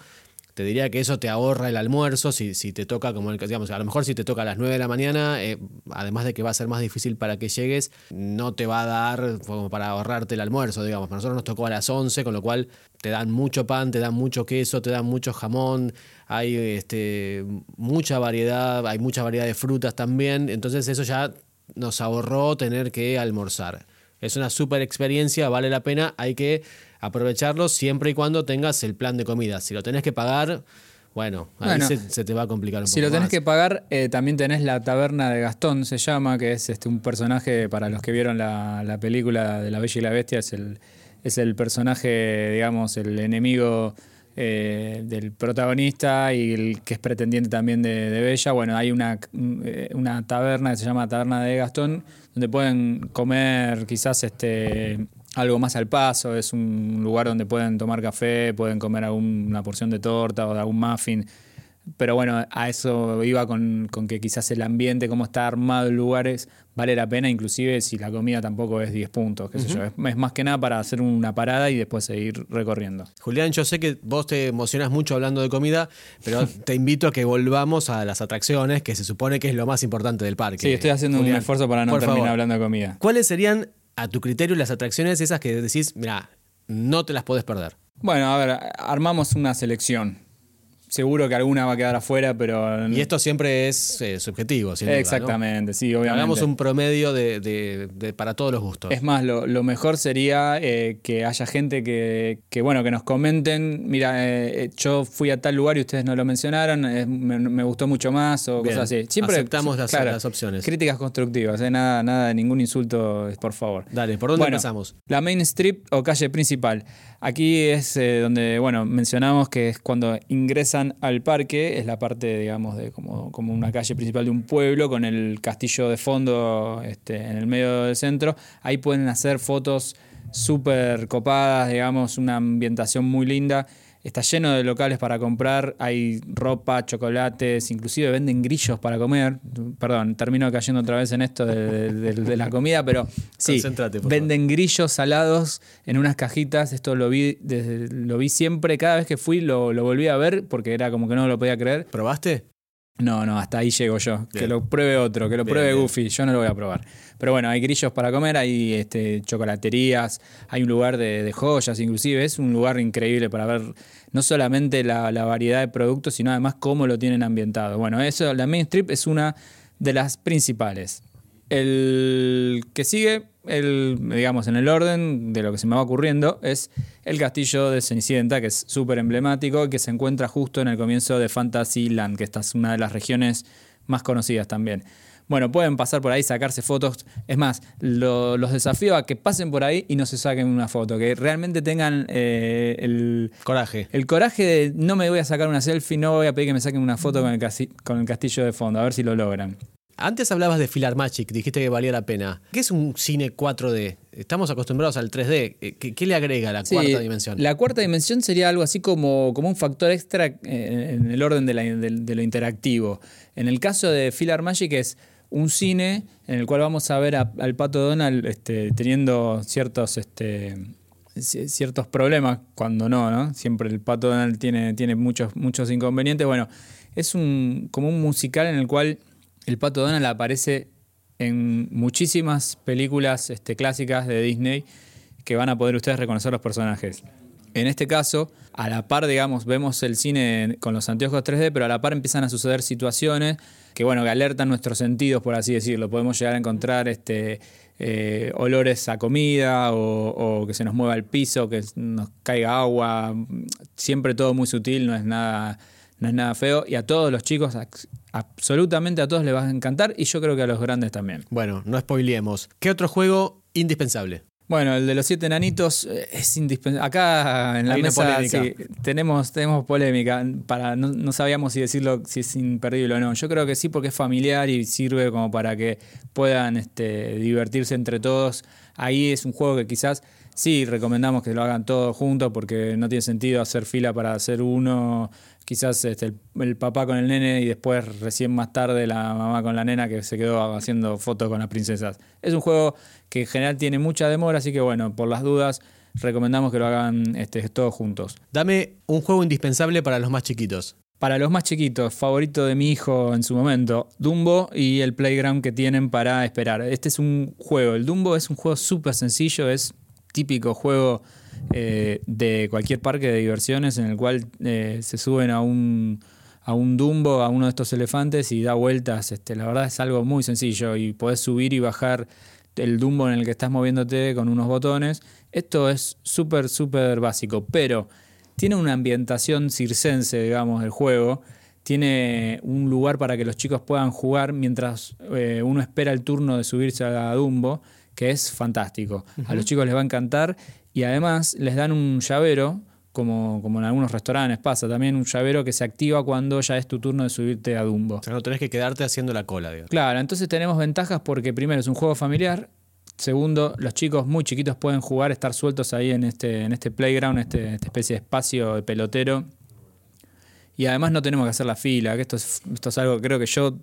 Te diría que eso te ahorra el almuerzo si, si te toca, como el, digamos, a lo mejor si te toca a las 9 de la mañana, eh, además de que va a ser más difícil para que llegues, no te va a dar como para ahorrarte el almuerzo, digamos. Para nosotros nos tocó a las 11, con lo cual te dan mucho pan, te dan mucho queso, te dan mucho jamón, hay este, mucha variedad, hay mucha variedad de frutas también, entonces eso ya nos ahorró tener que almorzar. Es una super experiencia, vale la pena, hay que aprovecharlo siempre y cuando tengas el plan de comida. Si lo tenés que pagar, bueno, ahí Bueno, se, se te va a complicar un Si poco lo tenés más. que pagar, eh, también tenés la taberna de Gastón, se llama, que es este, un personaje, para los que vieron la, la película de La Bella y la Bestia, es el, es el personaje, digamos, el enemigo eh, del protagonista y el que es pretendiente también de, Bella. Bueno, hay una, eh, una taberna que se llama Taberna de Gastón, donde pueden comer quizás este algo más al paso, es un lugar donde pueden tomar café, pueden comer alguna porción de torta o de algún muffin. Pero bueno, a eso iba con, con que quizás el ambiente, cómo está armado el lugar, es- vale la pena, inclusive si la comida tampoco es 10 puntos, qué sé yo. Es, es más que nada para hacer una parada y después seguir recorriendo. Julián, yo sé que vos te emocionas mucho hablando de comida, pero te invito a que volvamos a las atracciones, que se supone que es lo más importante del parque. Sí, estoy haciendo Julián, un esfuerzo para no terminar favor. hablando de comida. ¿Cuáles serían, a tu criterio, las atracciones esas que decís, mira, no te las podés perder? Bueno, a ver, armamos una selección. Seguro que alguna va a quedar afuera, pero... Y esto siempre es eh, subjetivo, sin duda, ¿no? Exactamente, sí, obviamente. Hagamos un promedio de, de- de- para todos los gustos. Es más, lo, lo mejor sería eh, que haya gente que, que, bueno, que nos comenten, mira, eh, yo fui a tal lugar y ustedes no lo mencionaron, me, me gustó mucho más o Bien, cosas así. Siempre aceptamos las- las opciones. Críticas constructivas, nada, nada, ningún insulto, por favor. Dale, ¿por dónde Bueno, empezamos? La Main Street o calle principal. Aquí es donde, bueno, mencionamos que es cuando al parque, es la parte, digamos, de como, como una calle principal de un pueblo con el castillo de fondo este, en el medio del centro. Ahí pueden hacer fotos súper copadas, digamos, una ambientación muy linda. Está lleno de locales para comprar, hay ropa, chocolates, inclusive venden grillos para comer. Perdón, termino cayendo otra vez en esto de, de- de la comida, pero sí, venden grillos salados en unas cajitas. Esto lo vi, desde, lo vi siempre, cada vez que fui lo, lo volví a ver porque era como que no lo podía creer. ¿Probaste? No, no, hasta ahí llego yo. Que lo pruebe otro, que lo Bien, pruebe bien. Goofy. Yo no lo voy a probar. Pero bueno, hay grillos para comer, hay este, chocolaterías, hay un lugar de, de joyas, inclusive. Es un lugar increíble para ver no solamente la, la variedad de productos, sino además cómo lo tienen ambientado. Bueno, eso, la Main Strip es una de las principales. El que sigue, el, digamos, en el orden de lo que se me va ocurriendo, es el castillo de Cenicienta, que es súper emblemático y que se encuentra justo en el comienzo de Fantasyland, que esta es una de las regiones más conocidas también. Bueno, pueden pasar por ahí, sacarse fotos. Es más, lo- los desafío a que pasen por ahí y no se saquen una foto, que realmente tengan eh, el, Coraje. el coraje de no me voy a sacar una selfie, no voy a pedir que me saquen una foto con el, con el castillo de fondo, a ver si lo logran. Antes hablabas de Filar Magic, dijiste que valía la pena. ¿Qué es un cine 4D? Estamos acostumbrados al 3D. Eh, ¿Qué, qué le agrega la Sí, cuarta dimensión? La cuarta dimensión sería algo así como, como un factor extra eh, en el orden de, la- de- de lo interactivo. En el caso de Filar Magic es un cine en el cual vamos a ver a- al pato Donald este, teniendo ciertos, este, ci- ciertos problemas, cuando no, ¿no? Siempre el pato Donald tiene, tiene muchos, muchos inconvenientes. Bueno, es un, como un musical en el cual el pato Donald aparece en muchísimas películas este, clásicas de Disney que van a poder ustedes reconocer los personajes. En este caso, a la par, digamos, vemos el cine con los anteojos 3D, pero a la par empiezan a suceder situaciones que, bueno, que alertan nuestros sentidos, por así decirlo. Podemos llegar a encontrar este, eh, olores a comida o, que se nos mueva el piso, que nos caiga agua. Siempre todo muy sutil, no es nada, feo. Y a todos los chicos, absolutamente a todos les va a encantar y yo creo que a los grandes también. Bueno, no spoileemos. ¿Qué otro juego indispensable? Bueno, el de los siete enanitos eh, es indispensable. Acá en la mesa polémica. sí, tenemos, tenemos polémica. Para, no, no sabíamos si decirlo si es imperdible o no. Yo creo que sí, porque es familiar y sirve como para que puedan este, divertirse entre todos. Ahí es un juego que quizás sí recomendamos que lo hagan todos juntos, porque no tiene sentido hacer fila para hacer uno. Quizás este, el, el papá con el nene y después recién más tarde la mamá con la nena que se quedó haciendo fotos con las princesas. Es un juego que en general tiene mucha demora, así que bueno, por las dudas recomendamos que lo hagan este, todos juntos. Dame un juego indispensable para los más chiquitos. Para los más chiquitos, favorito de mi hijo en su momento, Dumbo y el playground que tienen para esperar. Este es un juego, el Dumbo es un juego súper sencillo, es típico juego eh, de cualquier parque de diversiones en el cual eh, se suben a un, a un Dumbo, a uno de estos elefantes y da vueltas. Este, la verdad es algo muy sencillo y podés subir y bajar el Dumbo en el que estás moviéndote con unos botones. Esto es súper, súper básico, pero tiene una ambientación circense, digamos, del juego. Tiene un lugar para que los chicos puedan jugar mientras eh, uno espera el turno de subirse a Dumbo, que es fantástico. A los chicos les va a encantar y además les dan un llavero, como, como en algunos restaurantes pasa también, un llavero que se activa cuando ya es tu turno de subirte a Dumbo. O sea, no tenés que quedarte haciendo la cola, digamos. Claro, entonces tenemos ventajas porque primero es un juego familiar, segundo, los chicos muy chiquitos pueden jugar, estar sueltos ahí en este, en este playground, este, esta especie de espacio de pelotero. Y además no tenemos que hacer la fila, que esto es, esto es algo, creo que yo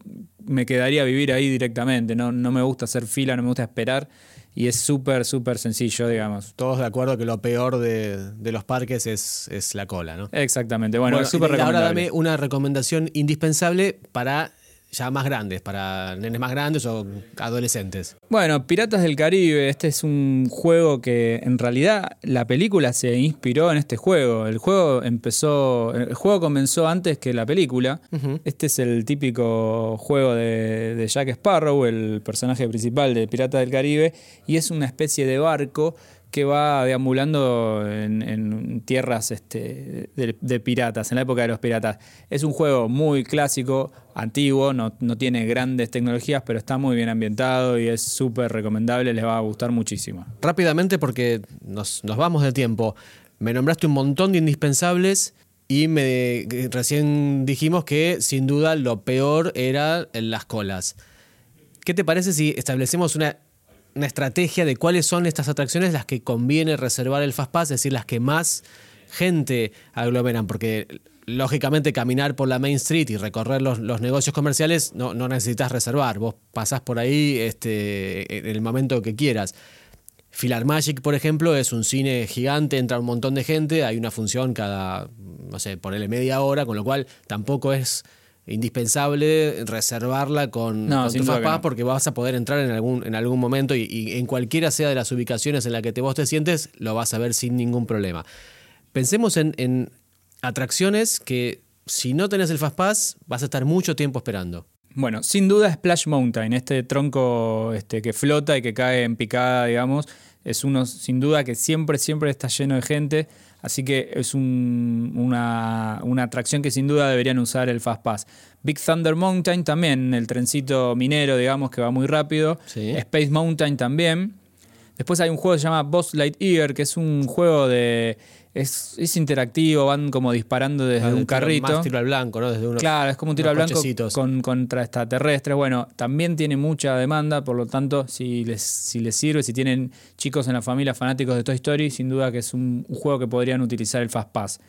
me quedaría a vivir ahí directamente, no, no me gusta hacer fila, no me gusta esperar y es súper, súper sencillo, digamos. Todos de acuerdo que lo peor de, de los parques es, es la cola, ¿no? Exactamente, bueno, Bueno, es súper y ahora recomendable. dame una recomendación indispensable para ya más grandes, para nenes más grandes o adolescentes. Bueno, Piratas del Caribe, este es un juego que en realidad la película se inspiró en este juego. El juego empezó, el juego comenzó antes que la película. Este es el típico juego de, de Jack Sparrow, el personaje principal de Piratas del Caribe, y es una especie de barco que va deambulando en, tierras este, de, piratas, en la época de los piratas. Es un juego muy clásico, antiguo, no, no tiene grandes tecnologías, pero está muy bien ambientado y es súper recomendable, les va a gustar muchísimo. Rápidamente, porque nos, nos vamos de tiempo. Me nombraste un montón de indispensables y me recién dijimos que sin duda lo peor era las colas. ¿Qué te parece si establecemos una, una estrategia de cuáles son estas atracciones las que conviene reservar el Fastpass, es decir, las que más gente aglomeran? Porque lógicamente caminar por la Main Street y recorrer los, los negocios comerciales no, no necesitas reservar. Vos pasás por ahí este, en el momento que quieras. Magic, por ejemplo, es un cine gigante, entra un montón de gente, hay una función cada, no sé, ponerle media hora, con lo cual tampoco es indispensable reservarla con, No, con tu Fastpass no. porque vas a poder entrar en algún, en algún momento y, y en cualquiera sea de las ubicaciones en la que te, vos te sientes, lo vas a ver sin ningún problema. Pensemos en, en atracciones que si no tenés el Fastpass vas a estar mucho tiempo esperando. Bueno, sin duda Splash Mountain, este tronco este, que flota y que cae en picada, digamos, es uno sin duda que siempre, siempre está lleno de gente, así que es un- una, una atracción que sin duda deberían usar el Fast Pass. Big Thunder Mountain también, el trencito minero, digamos, que va muy rápido. Sí. Space Mountain también. Después hay un juego que se llama Boss Lightyear, que es un juego de... Es, es interactivo, van como disparando desde de un carrito. Más tiro al blanco, ¿no? Desde unos, Claro, es como un tiro al blanco con, contra extraterrestres. Bueno, también tiene mucha demanda, por lo tanto, si les, si les sirve, si tienen chicos en la familia fanáticos de Toy Story, sin duda que es un, un juego que podrían utilizar el Fast Pass.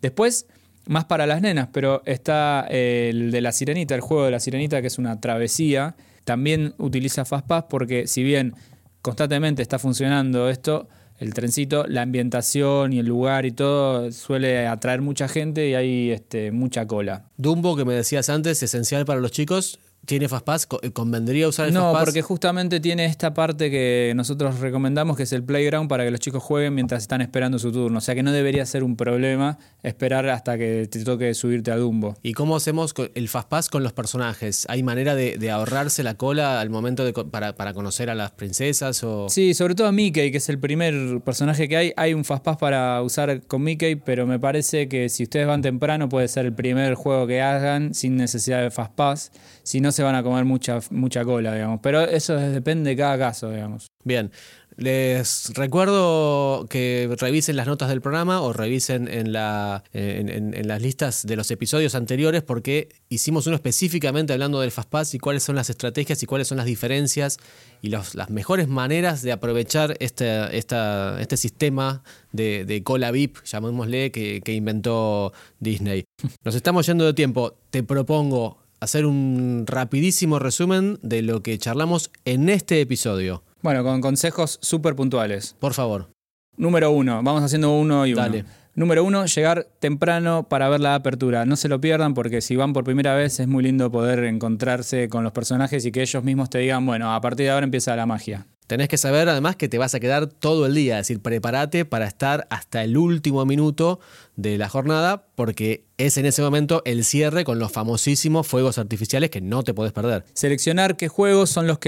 Después, más para las nenas, pero está eh, el de la Sirenita, el juego de la Sirenita, que es una travesía. También utiliza Fast Pass porque, si bien constantemente está funcionando esto, el trencito, la ambientación y el lugar y todo suele atraer mucha gente y hay este, mucha cola. Dumbo, que me decías antes, esencial para los chicos, ¿tiene Fastpass? Co- ¿Convendría usar el No, Fastpass? porque justamente tiene esta parte que nosotros recomendamos, que es el playground, para que los chicos jueguen mientras están esperando su turno. O sea que no debería ser un problema esperar hasta que te toque subirte a Dumbo. ¿Y cómo hacemos el Fastpass con los personajes? ¿Hay manera de, de ahorrarse la cola al momento de para, para conocer a las princesas? O... Sí, sobre todo a Mickey, que es el primer personaje que hay. Hay un Fastpass para usar con Mickey, pero me parece que si ustedes van temprano puede ser el primer juego que hagan sin necesidad de Fastpass. Si no, se van a comer mucha, mucha cola, digamos. Pero eso es- depende de cada caso, digamos. Bien, les recuerdo que revisen las notas del programa o revisen en, la, en, las listas de los episodios anteriores porque hicimos uno específicamente hablando del Fastpass y cuáles son las estrategias y cuáles son las diferencias y los- las mejores maneras de aprovechar este, este sistema de, cola VIP, llamémosle, que inventó Disney. Nos estamos yendo de tiempo. Te propongo hacer un rapidísimo resumen de lo que charlamos en este episodio. Bueno, con consejos súper puntuales. Por favor. Número uno, vamos haciendo uno y uno. Dale. Número uno, llegar temprano para ver la apertura. No se lo pierdan porque si van por primera vez es muy lindo poder encontrarse con los personajes y que ellos mismos te digan, bueno, a partir de ahora empieza la magia. Tenés que saber además que te vas a quedar todo el día, es decir, prepárate para estar hasta el último minuto de la jornada porque es en ese momento el cierre con los famosísimos fuegos artificiales que no te podés perder. Seleccionar qué juegos son los que